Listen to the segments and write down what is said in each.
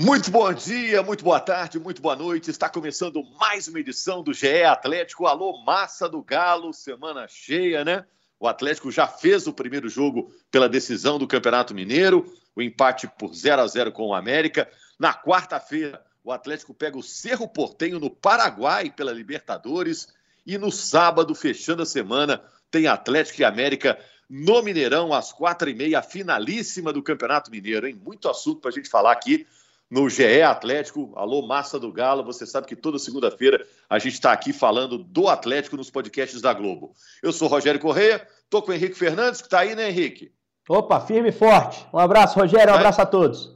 Muito bom dia, muito boa tarde, muito boa noite. Está começando mais uma edição do GE Atlético. Alô, massa do Galo, semana cheia, né? O Atlético já fez o primeiro jogo pela decisão do Campeonato Mineiro, o empate por 0 a 0 com o América. Na quarta-feira, o Atlético pega o Cerro Portenho no Paraguai pela Libertadores. E no sábado, fechando a semana, tem Atlético e América no Mineirão, às quatro e meia, finalíssima do Campeonato Mineiro, hein? Muito assunto para a gente falar aqui no GE Atlético. Alô, Massa do Galo. Você sabe que toda segunda-feira a gente está aqui falando do Atlético nos podcasts da Globo. Eu sou Rogério Correia, estou com o Henrique Fernandes, que está aí, né, Henrique? Opa, firme e forte. Um abraço, Rogério. Um abraço a todos.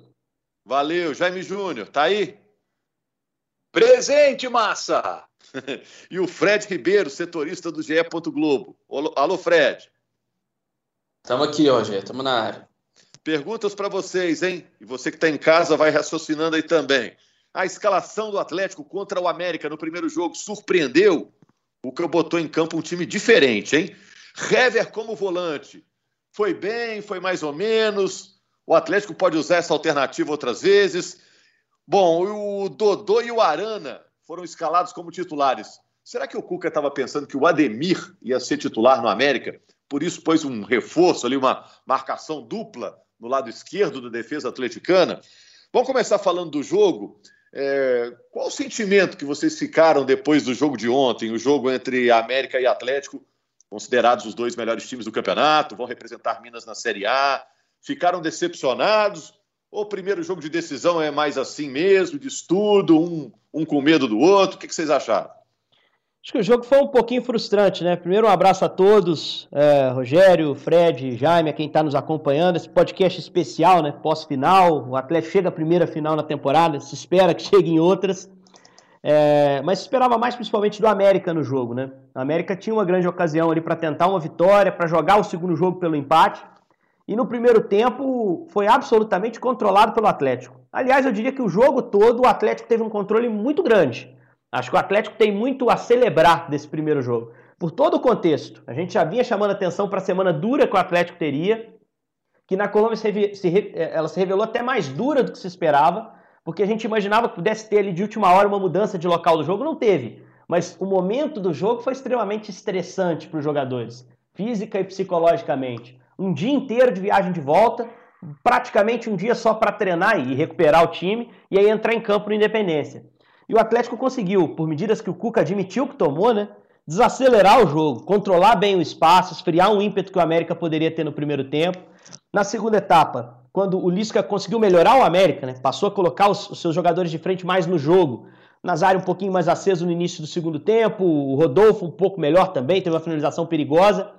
Valeu. Jaime Júnior, tá aí? Presente, Massa! e o Fred Ribeiro, setorista do GE. Globo. Alô, Fred. Estamos aqui, Rogério. Estamos na área. Perguntas para vocês, hein? E você que está em casa vai raciocinando aí também. A escalação do Atlético contra o América no primeiro jogo surpreendeu? O que botou em campo um time diferente, hein? Hever como volante. Foi bem, foi mais ou menos. O Atlético pode usar essa alternativa outras vezes. Bom, o Dodô e o Arana foram escalados como titulares. Será que o Cuca estava pensando que o Ademir ia ser titular no América? Por isso pôs um reforço ali, uma marcação dupla no lado esquerdo da defesa atleticana. Vamos começar falando do jogo. É, qual o sentimento que vocês ficaram depois do jogo de ontem, o jogo entre América e Atlético, considerados os dois melhores times do campeonato, vão representar Minas na Série A? Ficaram decepcionados? Ou o primeiro jogo de decisão é mais assim mesmo, de estudo, um, um com medo do outro? O que, que vocês acharam? Acho que o jogo foi um pouquinho frustrante, né? Primeiro, um abraço a todos, é, Rogério, Fred, Jaime, a quem está nos acompanhando. Esse podcast especial, né? Pós-final. O Atlético chega à primeira final na temporada, se espera que chegue em outras. É, mas se esperava mais principalmente do América no jogo, né? A América tinha uma grande ocasião ali para tentar uma vitória, para jogar o segundo jogo pelo empate. E no primeiro tempo foi absolutamente controlado pelo Atlético. Aliás, eu diria que o jogo todo o Atlético teve um controle muito grande. Acho que o Atlético tem muito a celebrar desse primeiro jogo. Por todo o contexto. A gente já vinha chamando atenção para a semana dura que o Atlético teria, que na Colômbia se, se, ela se revelou até mais dura do que se esperava, porque a gente imaginava que pudesse ter ali de última hora uma mudança de local do jogo, não teve. Mas o momento do jogo foi extremamente estressante para os jogadores, física e psicologicamente. Um dia inteiro de viagem de volta, praticamente um dia só para treinar e recuperar o time, e aí entrar em campo no Independência. E o Atlético conseguiu, por medidas que o Cuca admitiu que tomou, né? Desacelerar o jogo, controlar bem o espaço, esfriar um ímpeto que o América poderia ter no primeiro tempo. Na segunda etapa, quando o Lisca conseguiu melhorar o América, né? Passou a colocar os, os seus jogadores de frente mais no jogo. Nazário um pouquinho mais aceso no início do segundo tempo, o Rodolfo um pouco melhor também, teve uma finalização perigosa.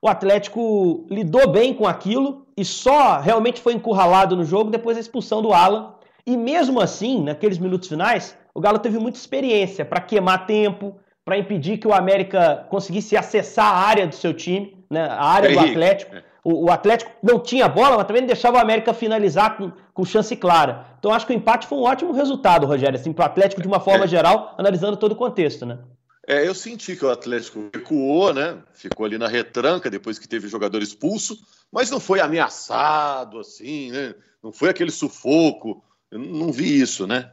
O Atlético lidou bem com aquilo e só realmente foi encurralado no jogo depois da expulsão do Alan. E mesmo assim, naqueles minutos finais, o Galo teve muita experiência para queimar tempo, para impedir que o América conseguisse acessar a área do seu time, né, a área do Atlético. O, o, Atlético não tinha bola, mas também deixava o América finalizar com, com chance clara. Então acho que o empate foi um ótimo resultado, Rogério, assim, para o Atlético de uma forma é. geral, analisando todo o contexto, né? É, eu senti que o Atlético recuou, né? Ficou ali na retranca depois que teve jogador expulso, mas não foi ameaçado assim, né? Não foi aquele sufoco. Eu não vi isso, né?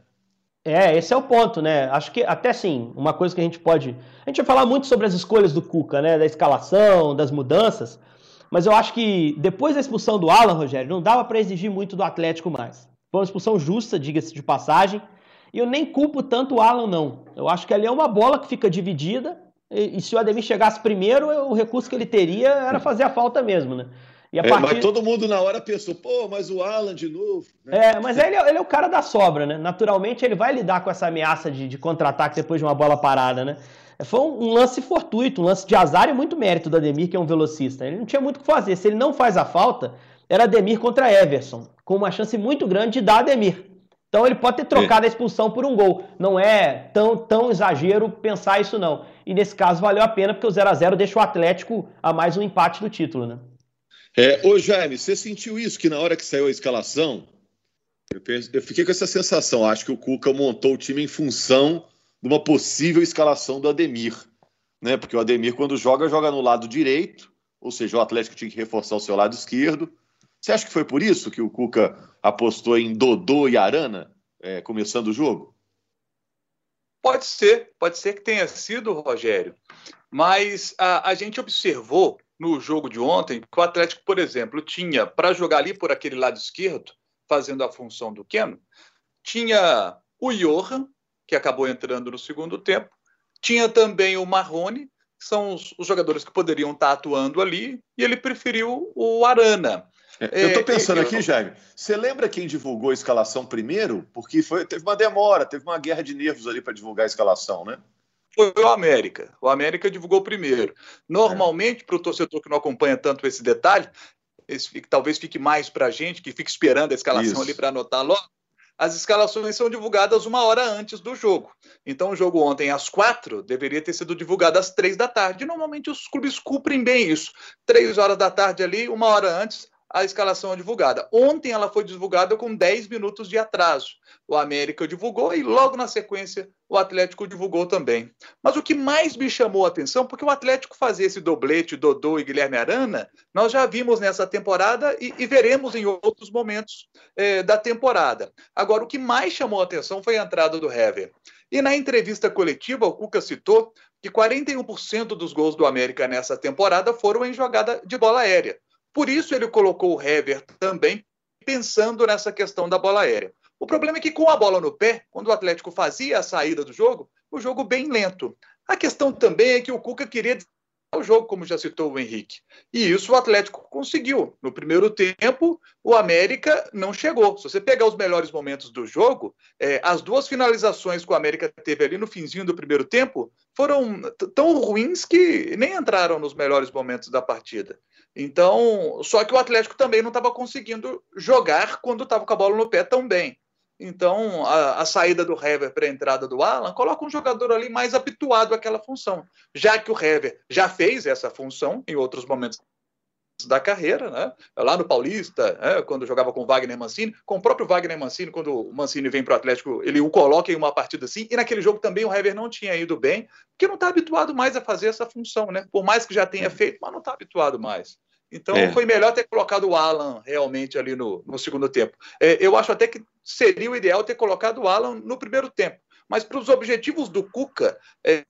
É, esse é o ponto, né? Acho que até sim, uma coisa que a gente pode. A gente vai falar muito sobre as escolhas do Cuca, né? Da escalação, das mudanças. Mas eu acho que depois da expulsão do Alan, Rogério, não dava para exigir muito do Atlético mais. Foi uma expulsão justa, diga-se de passagem. E eu nem culpo tanto o Alan, não. Eu acho que ali é uma bola que fica dividida. E, e se o Ademir chegasse primeiro, o recurso que ele teria era fazer a falta mesmo, né? É, partir... Mas todo mundo na hora pensou, pô, mas o Alan de novo. Né? É, mas ele, é, ele, é o cara da sobra, né? Naturalmente ele vai lidar com essa ameaça de, de contra-ataque depois de uma bola parada, né? Foi um, um, lance fortuito, um lance de azar e muito mérito do Ademir, que é um velocista. Ele não tinha muito o que fazer. Se ele não faz a falta, era Ademir contra Everson, com uma chance muito grande de dar Ademir. Então ele pode ter trocado a expulsão por um gol. Não é tão, tão exagero pensar isso, não. E nesse caso valeu a pena, porque o 0 a 0 deixa o Atlético a mais um empate do título, né? É, ô Jaime, você sentiu isso que na hora que saiu a escalação, eu, penso, eu fiquei com essa sensação. Acho que o Cuca montou o time em função de uma possível escalação do Ademir. Né? Porque o Ademir, quando joga, joga no lado direito, ou seja, o Atlético tinha que reforçar o seu lado esquerdo. Você acha que foi por isso que o Cuca apostou em Dodô e Arana? é, começando o jogo? Pode ser, pode ser que tenha sido, Rogério. Mas a, a gente observou no jogo de ontem que o Atlético, por exemplo, tinha para jogar ali por aquele lado esquerdo, fazendo a função do Keno, tinha o Johan, que acabou entrando no segundo tempo, tinha também o Marrone, que são os, os jogadores que poderiam estar atuando ali, e ele preferiu o Arana. Eu estou é, pensando aqui, Jaime. Você lembra quem divulgou a escalação primeiro? Porque foi, teve uma demora, teve uma guerra de nervos ali para divulgar a escalação, né? Foi o América. O América divulgou primeiro. Normalmente, para o torcedor que não acompanha tanto esse detalhe, esse, talvez fique mais para a gente, que fica esperando a escalação Isso. ali para anotar logo. As escalações são divulgadas uma hora antes do jogo. Então, o jogo ontem, às quatro, deveria ter sido divulgado às três da tarde. Normalmente, os clubes cumprem bem isso. Três horas da tarde ali, uma hora antes, a escalação divulgada. Ontem ela foi divulgada com 10 minutos de atraso. O América divulgou e logo na sequência o Atlético divulgou também. Mas o que mais me chamou a atenção, porque o Atlético fazia esse doblete, Dodô e Guilherme Arana, nós já vimos nessa temporada e, e veremos em outros momentos é, da temporada. Agora, o que mais chamou a atenção foi a entrada do Hever. E na entrevista coletiva, o Cuca citou que 41% dos gols do América nessa temporada foram em jogada de bola aérea. Por isso ele colocou o Hever também, pensando nessa questão da bola aérea. O problema é que com a bola no pé, quando o Atlético fazia a saída do jogo, o jogo bem lento. A questão também é que o Cuca queria o jogo, como já citou o Henrique. E isso o Atlético conseguiu. No primeiro tempo, o América não chegou. Se você pegar os melhores momentos do jogo, é, as duas finalizações que o América teve ali no finzinho do primeiro tempo foram tão ruins que nem entraram nos melhores momentos da partida. Então, só que o Atlético também não estava conseguindo jogar quando estava com a bola no pé tão bem. Então, a, a saída do Hever para a entrada do Alan coloca um jogador ali mais habituado àquela função, já que o Hever já fez essa função em outros momentos da carreira, né? lá no Paulista, né? quando jogava com o Wagner Mancini, com o próprio Wagner Mancini, quando o Mancini vem para o Atlético, ele o coloca em uma partida assim, e naquele jogo também o Hever não tinha ido bem, porque não está habituado mais a fazer essa função, né? por mais que já tenha feito, mas não está habituado mais. Então é. foi melhor ter colocado o Alan realmente ali no, no segundo tempo. É, eu acho até que seria o ideal ter colocado o Alan no primeiro tempo. Mas para os objetivos do Cuca, é,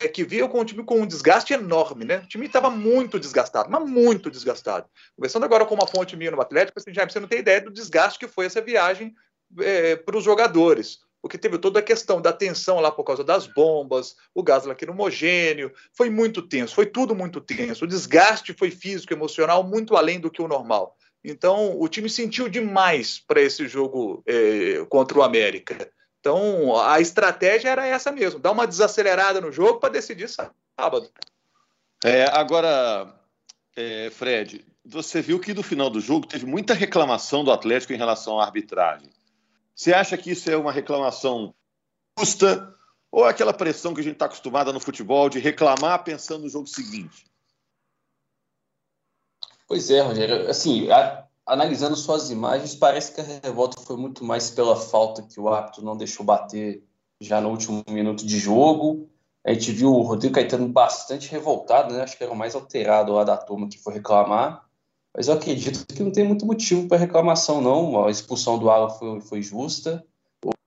é que veio com um time com um desgaste enorme, né? O time estava muito desgastado, mas muito desgastado. Conversando agora com uma fonte minha no Atlético, assim, você não tem ideia do desgaste que foi essa viagem é, para os jogadores porque teve toda a questão da tensão lá por causa das bombas, o gás lacrimogênio, foi muito tenso, foi tudo muito tenso. O desgaste foi físico, emocional, muito além do que o normal. Então, o time sentiu demais para esse jogo é, contra o América. Então, a estratégia era essa mesmo, dar uma desacelerada no jogo para decidir sábado. É, agora, é, Fred, você viu que no final do jogo teve muita reclamação do Atlético em relação à arbitragem. Você acha que isso é uma reclamação justa ou é aquela pressão que a gente está acostumada no futebol de reclamar pensando no jogo seguinte? Pois é, Rogério. Assim, a, analisando suas imagens, parece que a revolta foi muito mais pela falta que o árbitro não deixou bater já no último minuto de jogo. A gente viu o Rodrigo Caetano bastante revoltado, né? Acho que era o mais alterado lá da turma que foi reclamar. Mas eu acredito que não tem muito motivo para reclamação, não. A expulsão do Alan foi, foi justa.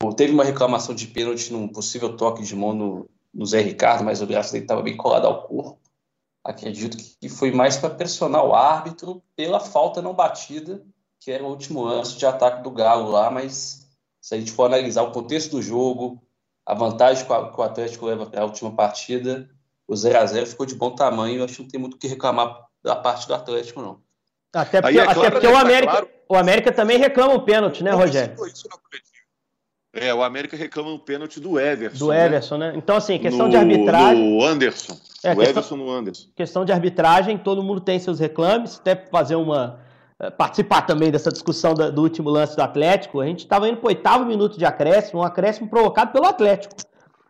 O, teve uma reclamação de pênalti num possível toque de mão no, no Zé Ricardo, mas o braço dele estava bem colado ao corpo. Acredito que foi mais para pressionar o árbitro pela falta não batida, que era o último lance de ataque do Galo lá. Mas se a gente for analisar o contexto do jogo, a vantagem que o Atlético leva para a última partida, o 0 a 0 ficou de bom tamanho. Eu acho que não tem muito o que reclamar da parte do Atlético, não. Até porque, é claro, até porque o, América, claro. o América também reclama o pênalti, né, Rogério? É, o América reclama um pênalti do Everson. Do né? Everson, né? Então, assim, questão no, de arbitragem. Do Anderson. É, o Everson no Anderson. Questão de arbitragem, todo mundo tem seus reclames, até fazer uma. Eh, participar também dessa discussão do, do último lance do Atlético. A gente estava indo para o oitavo minuto de acréscimo, um acréscimo provocado pelo Atlético.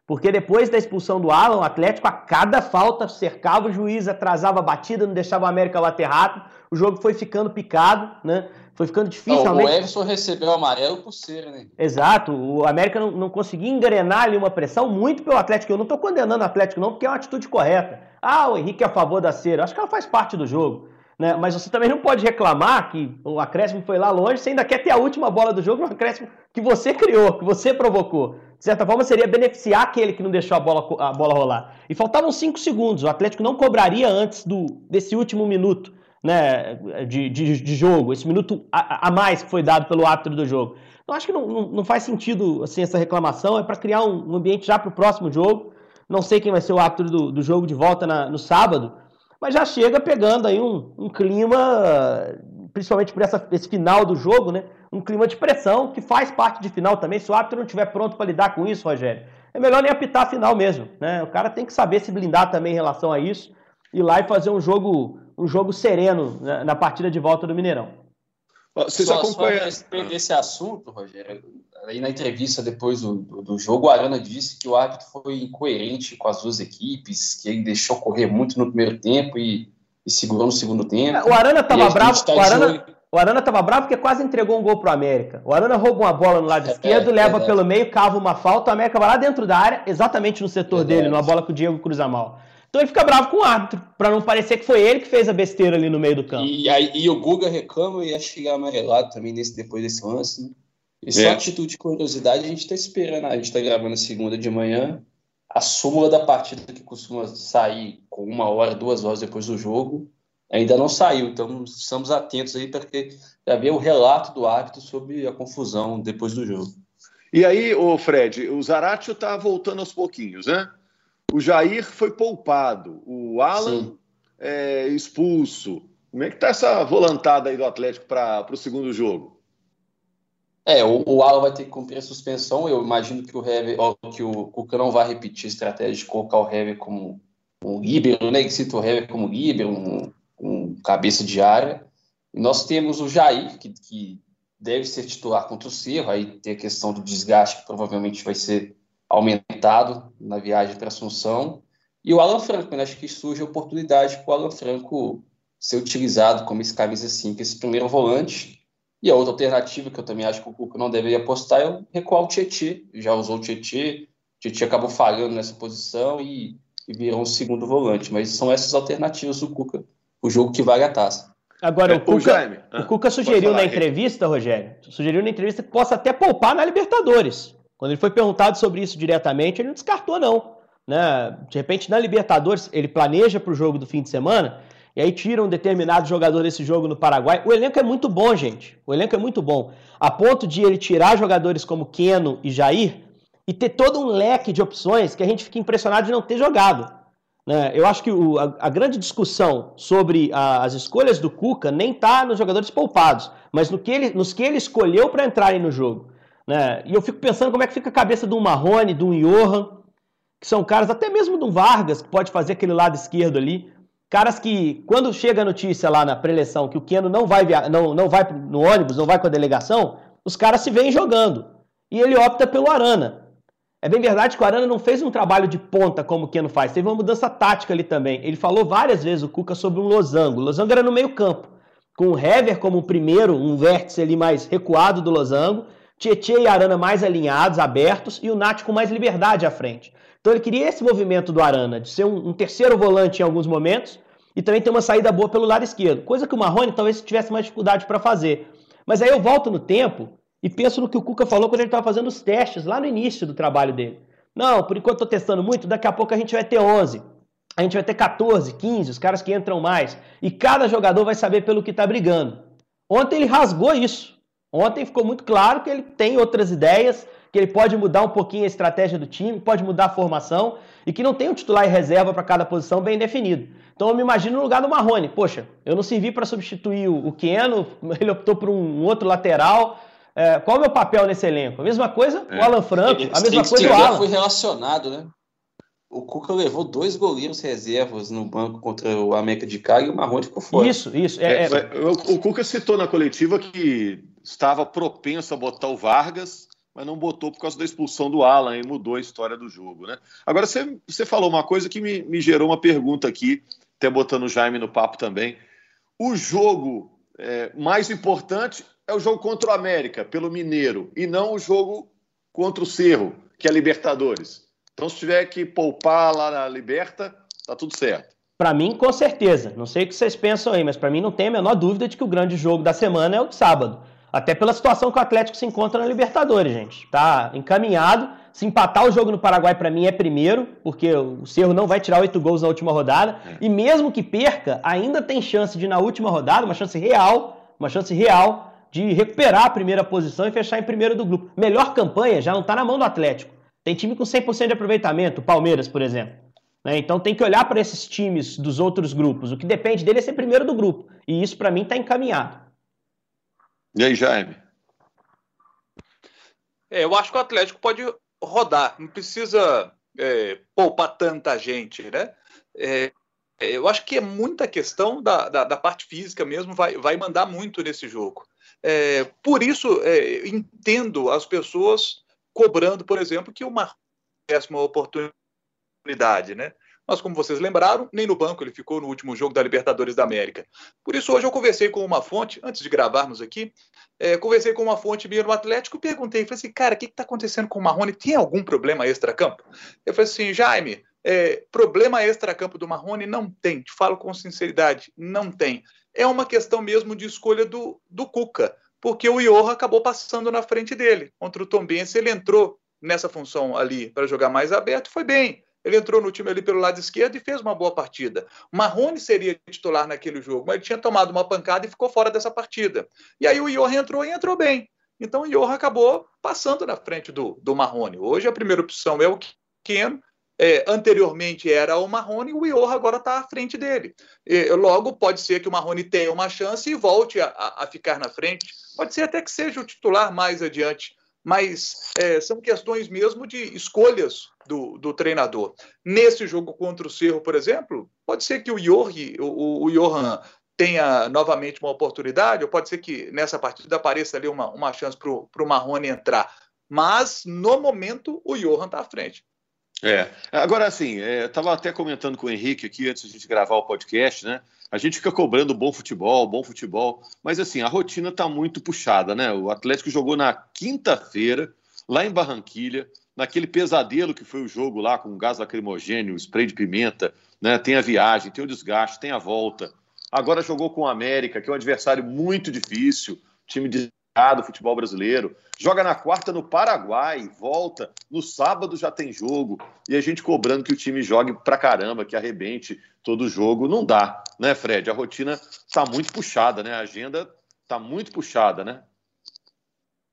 Porque depois da expulsão do Alan, o Atlético, a cada falta, cercava o juiz, atrasava a batida, não deixava o América bater rápido. O jogo foi ficando picado, né? Foi ficando difícil. Não, o Everson recebeu o amarelo por ser, né? Exato. O América não, não conseguia engrenar ali uma pressão muito pelo Atlético. Eu não estou condenando o Atlético, não, porque é uma atitude correta. Ah, o Henrique é a favor da cera. Acho que ela faz parte do jogo. Né? Mas você também não pode reclamar que o acréscimo foi lá longe, você ainda quer ter a última bola do jogo no acréscimo que você criou, que você provocou. De certa forma, seria beneficiar aquele que não deixou a bola, a bola rolar. E faltavam 5 segundos, o Atlético não cobraria antes do, desse último minuto né, de, de, de jogo, esse minuto a, a, mais que foi dado pelo árbitro do jogo. Então, acho que não, não, não faz sentido assim, essa reclamação, é para criar um, um, ambiente já para o próximo jogo. Não sei quem vai ser o árbitro do, do jogo de volta na, no sábado, mas já chega pegando aí um, um clima, principalmente por essa, esse final do jogo, né? Um clima de pressão que faz parte de final também. Se o árbitro não estiver pronto para lidar com isso, Rogério, é melhor nem apitar a final mesmo, né? O cara tem que saber se blindar também em relação a isso, ir lá e fazer um jogo, um jogo sereno né, na partida de volta do Mineirão. Vocês só, acompanham só esse assunto, Rogério. Aí na entrevista depois do, do, do, jogo, o Arana disse que o árbitro foi incoerente com as duas equipes, que ele deixou correr muito no primeiro tempo e, e segurou no segundo tempo. É, o Arana estava bravo. Tá o Arana, o Arana tava bravo porque quase entregou um gol pro América. O Arana rouba uma bola no lado é, esquerdo, é, leva pelo meio, cava uma falta, o América vai lá dentro da área, exatamente no setor dele, numa bola que o Diego cruza mal. Então ele fica bravo com o árbitro, para não parecer que foi ele que fez a besteira ali no meio do campo. E, aí, e o Guga reclama e ia chegar amarelado também nesse, depois desse lance. Né? E só é. atitude de curiosidade, a gente está esperando. A gente está gravando a segunda de manhã. A súmula da partida que costuma sair com uma hora, duas horas depois do jogo, ainda não saiu. Então estamos atentos aí para ver o relato do árbitro sobre a confusão depois do jogo. E aí, o Fred, o Zaratio está voltando aos pouquinhos, né? O Jair foi poupado, o Alan é, expulso. Como é que tá essa volantada aí do Atlético para o segundo jogo? É, o, o Alan vai ter que cumprir a suspensão. Eu imagino que o Hever, que o Cuca não vai repetir a estratégia de colocar o Hever como um líbero, né? Que cita o Hever como líbero, um, um cabeça de área. E nós temos o Jair, que, que deve ser titular contra o Cerro. Aí tem a questão do desgaste, que provavelmente vai ser aumentado na viagem para Assunção. E o Alan Franco, né? acho que surge a oportunidade para o Alan Franco ser utilizado como esse camisa 5, esse primeiro volante. E a outra alternativa que eu também acho que o Cuca não deveria apostar é o recuar o Tietê. Já usou o Tietê, o Tietê acabou falhando nessa posição e, e virou um segundo volante. Mas são essas alternativas do Cuca, o jogo que vale a taça. Agora, é, o, Cuca, o, o Cuca sugeriu na entrevista, Rogério, sugeriu na entrevista que possa até poupar na Libertadores. Quando ele foi perguntado sobre isso diretamente, ele não descartou, não. Né? De repente, na Libertadores, ele planeja para o jogo do fim de semana e aí tira um determinado jogador desse jogo no Paraguai. O elenco é muito bom, gente. O elenco é muito bom. A ponto de ele tirar jogadores como Keno e Jair e ter todo um leque de opções que a gente fica impressionado de não ter jogado. Né? Eu acho que o, a, a, grande discussão sobre a, as escolhas do Cuca nem está nos jogadores poupados, mas no que ele, nos que ele escolheu para entrarem no jogo. Né? E eu fico pensando como é que fica a cabeça de um Marrone, de um Johan, que são caras, até mesmo de um Vargas, que pode fazer aquele lado esquerdo ali. Caras que, quando chega a notícia lá na preleção que o Keno não vai, via... não, não vai no ônibus, não vai com a delegação, os caras se veem jogando. E ele opta pelo Arana. É bem verdade que o Arana não fez um trabalho de ponta como o Keno faz, teve uma mudança tática ali também. Ele falou várias vezes, o Cuca, sobre um losango. O losango era no meio campo, com o Hever como primeiro, um vértice ali mais recuado do losango, Tietê e Arana mais alinhados, abertos, e o Nath com mais liberdade à frente. Então ele queria esse movimento do Arana, de ser um, um terceiro volante em alguns momentos, e também ter uma saída boa pelo lado esquerdo, coisa que o Marrone talvez tivesse mais dificuldade para fazer. Mas aí eu volto no tempo e penso no que o Cuca falou quando ele estava fazendo os testes, lá no início do trabalho dele. Não, por enquanto estou testando muito, daqui a pouco a gente vai ter 11, a gente vai ter 14, 15, os caras que entram mais, e cada jogador vai saber pelo que está brigando. Ontem ele rasgou isso. Ontem ficou muito claro que ele tem outras ideias, que ele pode mudar um pouquinho a estratégia do time, pode mudar a formação e que não tem um titular e reserva para cada posição bem definido. Então eu me imagino no lugar do Marrone. Poxa, eu não servi para substituir o Keno, ele optou por um outro lateral. É, qual é o meu papel nesse elenco? A mesma coisa é. o Alan Franco, a mesma coisa o Alan. foi relacionado, né? O Cuca levou dois goleiros reservas no banco contra o América de Cali e o Marrone ficou fora. Isso, isso. É, é, é. o, o Cuca citou na coletiva que estava propenso a botar o Vargas, mas não botou por causa da expulsão do Alan e mudou a história do jogo. Né? Agora, você, você falou uma coisa que me, me gerou uma pergunta aqui, até botando o Jaime no papo também. O jogo é, mais importante é o jogo contra o América, pelo Mineiro, e não o jogo contra o Cerro, que é Libertadores. Então, se tiver que poupar lá na Liberta, tá tudo certo. Para mim, com certeza. Não sei o que vocês pensam aí, mas para mim não tem a menor dúvida de que o grande jogo da semana é o de sábado. Até pela situação que o Atlético se encontra na Libertadores, gente. Tá encaminhado. Se empatar o jogo no Paraguai, para mim, é primeiro, porque o Cerro não vai tirar oito gols na última rodada. É. E mesmo que perca, ainda tem chance de, na última rodada, uma chance real, uma chance real de recuperar a primeira posição e fechar em primeiro do grupo. Melhor campanha já não está na mão do Atlético. Tem time com 100% de aproveitamento, Palmeiras, por exemplo. Né? Então tem que olhar para esses times dos outros grupos. O que depende dele é ser primeiro do grupo. E isso, para mim, está encaminhado. E aí, Jaime? É, eu acho que o Atlético pode rodar, não precisa é, poupar tanta gente, né? É, eu acho que é muita questão da, da, da, parte física mesmo, vai, vai mandar muito nesse jogo. É, por isso, é, entendo as pessoas cobrando, por exemplo, que uma péssima oportunidade, né? Mas, como vocês lembraram, nem no banco ele ficou no último jogo da Libertadores da América. Por isso, hoje eu conversei com uma fonte, antes de gravarmos aqui, é, conversei com uma fonte minha no Atlético, perguntei, falei assim, cara, o que está acontecendo com o Marrone? Tem algum problema extra-campo? Eu falei assim, Jaime, é, problema extra-campo do Marrone não tem, te falo com sinceridade, não tem. É uma questão mesmo de escolha do, do Cuca, porque o Iorra acabou passando na frente dele. Contra o Tombense, ele entrou nessa função ali para jogar mais aberto, foi bem. Ele entrou no time ali pelo lado esquerdo e fez uma boa partida. Marrone seria titular naquele jogo, mas ele tinha tomado uma pancada e ficou fora dessa partida. E aí o Iorra entrou e entrou bem. Então o Iorra acabou passando na frente do, do Marrone. Hoje a primeira opção é o Keno, é, anteriormente era o Marrone, o Iorra agora está à frente dele. E, logo, pode ser que o Marrone tenha uma chance e volte a, a, ficar na frente. Pode ser até que seja o titular mais adiante mas é, são questões mesmo de escolhas do, do, treinador. Nesse jogo contra o Cerro, por exemplo, pode ser que o Jorge, o, o Johan tenha novamente uma oportunidade, ou pode ser que nessa partida apareça ali uma, uma chance para o Marrone entrar. Mas, no momento, o Johan está à frente. É. Agora, assim, estava é, até comentando com o Henrique aqui antes de a gente gravar o podcast, né? A gente fica cobrando bom futebol, bom futebol, mas assim, a rotina está muito puxada, né? O Atlético jogou na quinta-feira, lá em Barranquilha, naquele pesadelo que foi o jogo lá com gás lacrimogênio, spray de pimenta, né? Tem a viagem, tem o desgaste, tem a volta. Agora jogou com o América, que é um adversário muito difícil, time de do futebol brasileiro. Joga na quarta no Paraguai, volta. No sábado já tem jogo. E a gente cobrando que o time jogue pra caramba, que arrebente todo jogo. Não dá, né, Fred? A rotina tá muito puxada, né? A agenda tá muito puxada, né?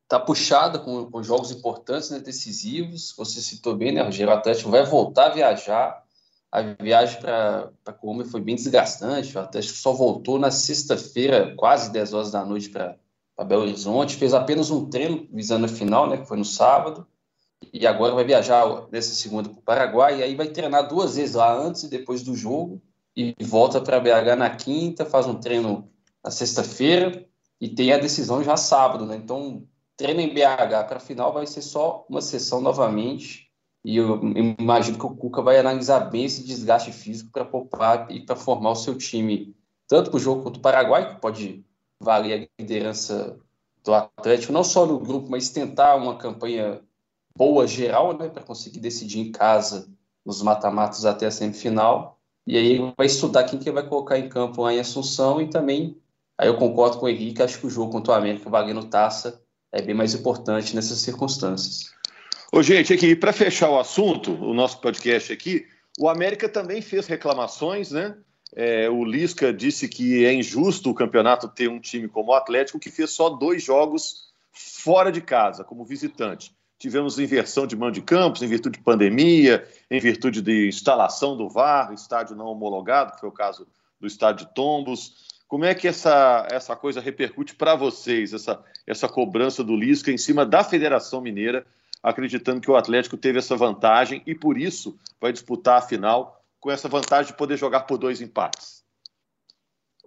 Tá puxada com, com jogos importantes, né, decisivos. Você citou bem, né, Rogério? O Atlético vai voltar a viajar. A viagem para Colômbia foi bem desgastante. O Atlético só voltou na sexta-feira, quase 10 horas da noite, para para Belo Horizonte, fez apenas um treino visando a final, né, que foi no sábado, e agora vai viajar nessa segunda para o Paraguai, e aí vai treinar duas vezes lá antes e depois do jogo, e volta para BH na quinta, faz um treino na sexta-feira, e tem a decisão já sábado, né? Então, treino em BH para a final vai ser só uma sessão novamente, e eu imagino que o Cuca vai analisar bem esse desgaste físico para poupar e para formar o seu time, tanto para o jogo contra o Paraguai, que pode valer a liderança do Atlético, não só no grupo, mas tentar uma campanha boa geral, né, para conseguir decidir em casa nos mata-matos até a semifinal. E aí vai estudar quem que vai colocar em campo lá em Assunção e também, aí eu concordo com o Henrique, acho que o jogo contra o América valendo taça é bem mais importante nessas circunstâncias. Ô, gente, aqui, para fechar o assunto, o nosso podcast aqui, o América também fez reclamações, né? É, o Lisca disse que é injusto o campeonato ter um time como o Atlético que fez só dois jogos fora de casa, como visitante. Tivemos inversão de mando de campos em virtude de pandemia, em virtude de instalação do VAR, estádio não homologado, que foi o caso do estádio de Tombos. Como é que essa, essa coisa repercute para vocês, essa, essa cobrança do Lisca em cima da Federação Mineira, acreditando que o Atlético teve essa vantagem e por isso vai disputar a final com essa vantagem de poder jogar por dois empates?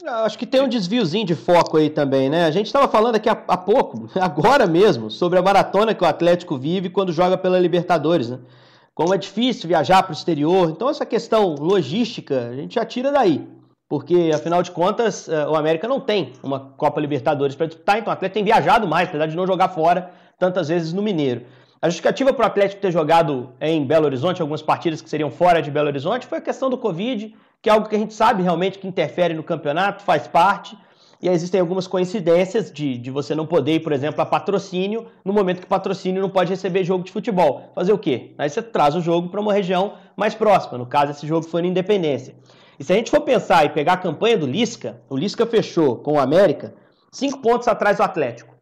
Acho que tem um desviozinho de foco aí também, né? A gente estava falando aqui há, há, pouco, agora mesmo, sobre a maratona que o Atlético vive quando joga pela Libertadores, né? Como é difícil viajar para o exterior. Então, essa questão logística, a gente já tira daí. Porque, afinal de contas, eh, o América não tem uma Copa Libertadores para disputar, então o Atlético tem viajado mais, apesar de não jogar fora tantas vezes no Mineiro. A justificativa para o Atlético ter jogado em Belo Horizonte, algumas partidas que seriam fora de Belo Horizonte, foi a questão do Covid, que é algo que a gente sabe realmente que interfere no campeonato, faz parte. E existem algumas coincidências de, de você não poder ir, por exemplo, a patrocínio, no momento que patrocínio não pode receber jogo de futebol. Fazer o quê? Aí você traz o jogo para uma região mais próxima. No caso, esse jogo foi na Independência. E se a gente for pensar e pegar a campanha do Lisca, o Lisca fechou com o América cinco pontos atrás do Atlético.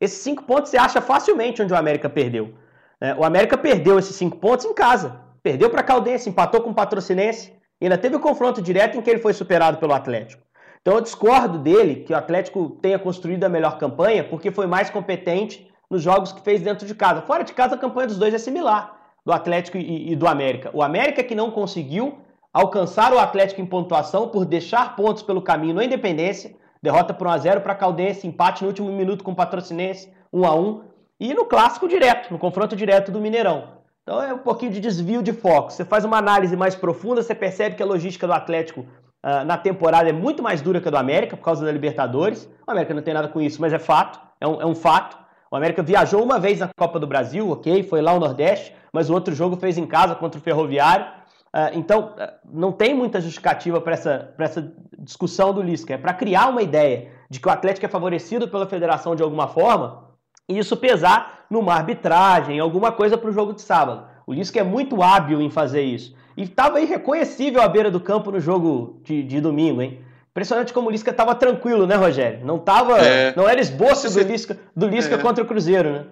Esses cinco pontos você acha facilmente onde o América perdeu. É, o América perdeu esses cinco pontos em casa. Perdeu para a Caldense, empatou com o Patrocinense. E ainda teve o um confronto direto em que ele foi superado pelo Atlético. Então eu discordo dele que o Atlético tenha construído a melhor campanha porque foi mais competente nos jogos que fez dentro de casa. Fora de casa, a campanha dos dois é similar, do Atlético e, e do América. O América que não conseguiu alcançar o Atlético em pontuação por deixar pontos pelo caminho na Independência, derrota por 1x0 para Caldense, empate no último minuto com o Patrocinense, 1x1, e no clássico direto, no confronto direto do Mineirão. Então é um pouquinho de desvio de foco. Você faz uma análise mais profunda, você percebe que a logística do Atlético uh, na temporada é muito mais dura que a do América, por causa da Libertadores. O América não tem nada com isso, mas é fato, é um, é um fato. O América viajou uma vez na Copa do Brasil, ok, foi lá o Nordeste, mas o outro jogo fez em casa contra o Ferroviário. Uh, então, uh, não tem muita justificativa para essa, essa discussão do Lisca. É para criar uma ideia de que o Atlético é favorecido pela federação de alguma forma e isso pesar numa arbitragem, alguma coisa para o jogo de sábado. O Lisca é muito hábil em fazer isso. E estava irreconhecível à beira do campo no jogo de, de domingo, hein? Impressionante como o Lisca estava tranquilo, né, Rogério? Não tava, é. não era esboço do Lisca, do Lisca é. contra o Cruzeiro, né?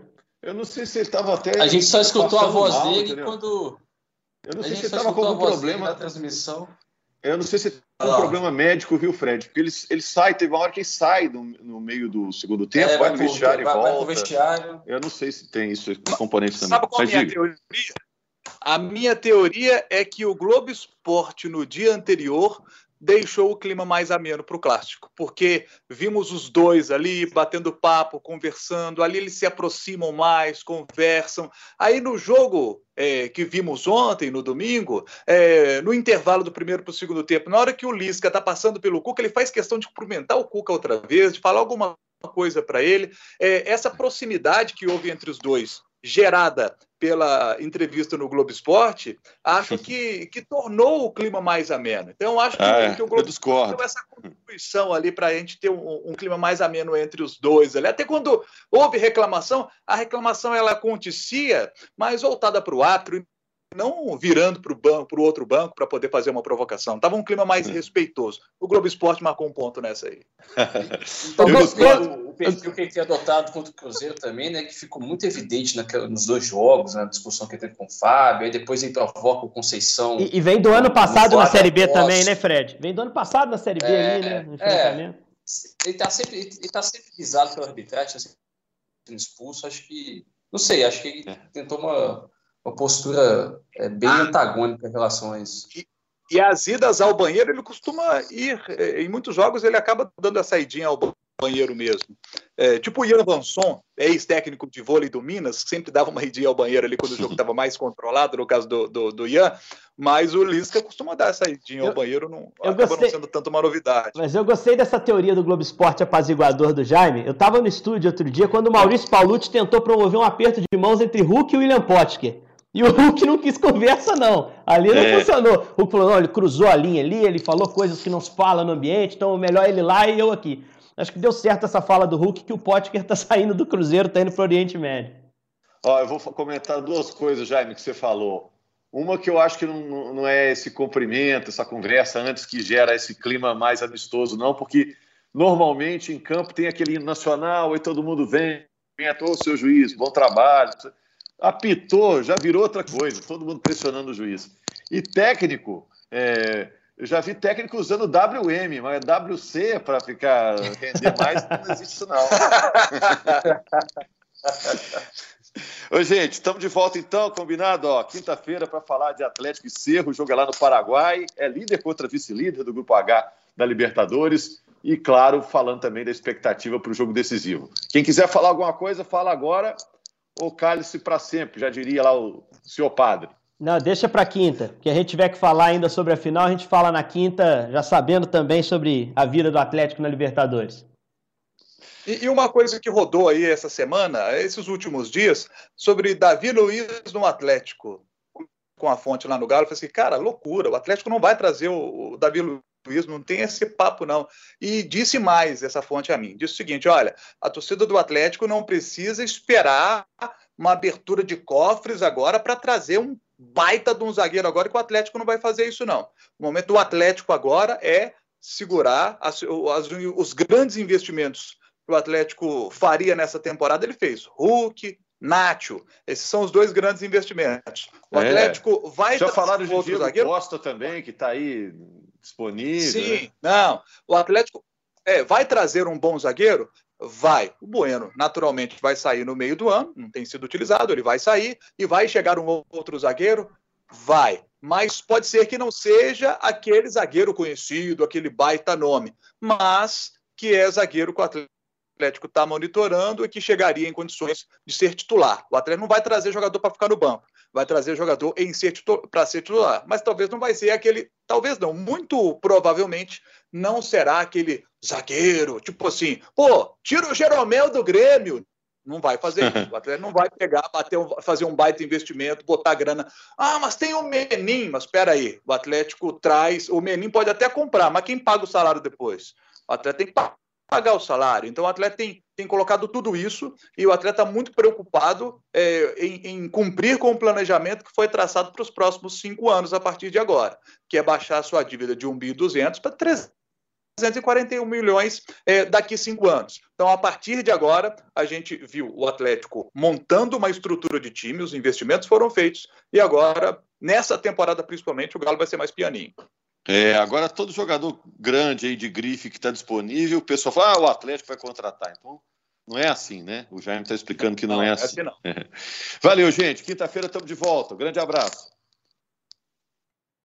Eu não sei se ele estava até. A gente só escutou a voz mal, dele entendeu? quando eu não sei se estava com algum problema. Na transmissão. Eu não sei se tem um problema médico, viu, Fred? Porque ele, ele sai, teve uma hora que ele sai no, no meio do segundo tempo, é, vai, vai no vestiário e volta. Vai pro vestiário. Eu não sei se tem isso, componentes também. Sabe qual é a minha teoria? A minha teoria é que o Globo Esporte, no dia anterior, deixou o clima mais ameno para o clássico, porque vimos os dois ali batendo papo, conversando, ali eles se aproximam mais, conversam. Aí no jogo é, que vimos ontem, no domingo, é, no intervalo do primeiro para o segundo tempo, na hora que o Lisca está passando pelo Cuca, ele faz questão de cumprimentar o Cuca outra vez, de falar alguma coisa para ele. É, essa proximidade que houve entre os dois gerada pela entrevista no Globo Esporte, acho que, que tornou o clima mais ameno. Então, acho que, ah, é. que o Globo Esporte deu essa contribuição ali para a gente ter um, um, clima mais ameno entre os dois. Ali. Até quando houve reclamação, a reclamação ela acontecia mais voltada para o árbitro não virando para o banco, para o outro banco para poder fazer uma provocação. Tava um clima mais respeitoso. O Globo Esporte marcou um ponto nessa aí. então, o, o perfil que ele tem adotado contra o Cruzeiro também, né, que ficou muito evidente naquela, nos dois jogos, na discussão que ele teve com o Fábio, aí depois ele provoca o Conceição. E, e vem do ano passado na Série B também, né, Fred? Vem do ano passado na Série B é, ali, né? É, ele está sempre, ele tá sempre visado pela arbitragem, está sempre expulso. Acho que, não sei, acho que ele é. tentou uma uma postura é, bem ah, antagônica em relação a isso. E, e as idas ao banheiro, ele costuma ir, é, em muitos jogos, ele acaba dando a saidinha ao banheiro mesmo. É, tipo o Ian Vanson, ex-técnico de vôlei do Minas, sempre dava uma idinha ao banheiro ali quando o jogo estava mais controlado, no caso do, do, do, Ian, mas o Lisca costuma dar essa idinha ao banheiro, não, acaba gostei, não sendo tanto uma novidade. Mas eu gostei dessa teoria do Globo Esporte apaziguador do Jaime. Eu estava no estúdio outro dia quando o Maurício Paulucci tentou promover um aperto de mãos entre Hulk e William Potker. E o Hulk não quis conversa, não. Ali não é. funcionou. O Hulk falou, não, ele cruzou a linha ali, ele falou coisas que não se fala no ambiente, então melhor ele lá e eu aqui. Acho que deu certo essa fala do Hulk, que o Potker tá saindo do Cruzeiro, tá indo pro Oriente Médio. Ó, eu vou comentar duas coisas, Jaime, que você falou. Uma que eu acho que não, não é esse cumprimento, essa conversa antes que gera esse clima mais amistoso, não, porque normalmente em campo tem aquele hino nacional e todo mundo vem, vem a todo o seu juiz, bom trabalho apitou, já virou outra coisa, todo mundo pressionando o juiz. E técnico, é, eu já vi técnico usando WM, mas WC para ficar render mais, não existe isso não. Oi, gente, estamos de volta então, combinado? Quinta-feira para falar de Atlético e Cerro, joga é lá no Paraguai, é líder contra vice-líder do Grupo H da Libertadores e, claro, falando também da expectativa para o jogo decisivo. Quem quiser falar alguma coisa, fala agora ou cálice para sempre, já diria lá o senhor padre? Não, deixa para quinta, que a gente tiver que falar ainda sobre a final, a gente fala na quinta, já sabendo também sobre a vida do Atlético na Libertadores. E, e uma coisa que rodou aí essa semana, esses últimos dias, sobre Davi Luiz no Atlético. com a fonte lá no Galo, falei assim, cara, loucura, o Atlético não vai trazer o, o Davi Luiz, não tem esse papo não. E disse mais essa fonte a mim, disse o seguinte, olha, a torcida do Atlético não precisa esperar uma abertura de cofres agora para trazer um baita de um zagueiro agora, que o Atlético não vai fazer isso não. O momento do Atlético agora é segurar as, as, os grandes investimentos que o Atlético faria nessa temporada, ele fez. Hulk, Nacho. Esses são os dois grandes investimentos. O é. Atlético vai. Já falaram de Diego zagueiro. Costa também, que está aí disponível. Sim, né? não. O Atlético é, vai trazer um bom zagueiro? Vai. O Bueno, naturalmente, vai sair no meio do ano, não tem sido utilizado, ele vai sair. E vai chegar um outro zagueiro? Vai. Mas pode ser que não seja aquele zagueiro conhecido, aquele baita nome, mas que é zagueiro com o Atlético Atlético está monitorando e que chegaria em condições de ser titular. O Atlético não vai trazer jogador para ficar no banco, vai trazer jogador em ser para ser titular. Mas talvez não vai ser aquele, talvez não, muito provavelmente não será aquele zagueiro, tipo assim, pô, tira o Jeromel do Grêmio. Não vai fazer isso. O Atlético não vai pegar, bater, fazer um baita investimento, botar grana. Ah, mas tem o Menin. Mas espera aí, o Atlético traz. O Menin pode até comprar, mas quem paga o salário depois? O Atlético tem que pagar o salário. Então o atleta tem, tem colocado tudo isso e o atleta está muito preocupado é, em, em, cumprir com o planejamento que foi traçado para os próximos cinco anos a partir de agora, que é baixar a sua dívida de 1 bi 200 para 341 milhões é, daqui cinco anos. Então, a partir de agora, a gente viu o Atlético montando uma estrutura de time, os investimentos foram feitos, e agora, nessa temporada principalmente, o Galo vai ser mais pianinho. É, agora todo jogador grande aí de grife que está disponível, o pessoal fala, ah, o Atlético vai contratar. Então, não é assim, né? O Jaime está explicando que não, não é, é assim. assim não. Valeu, gente. Quinta-feira estamos de volta. Um grande abraço.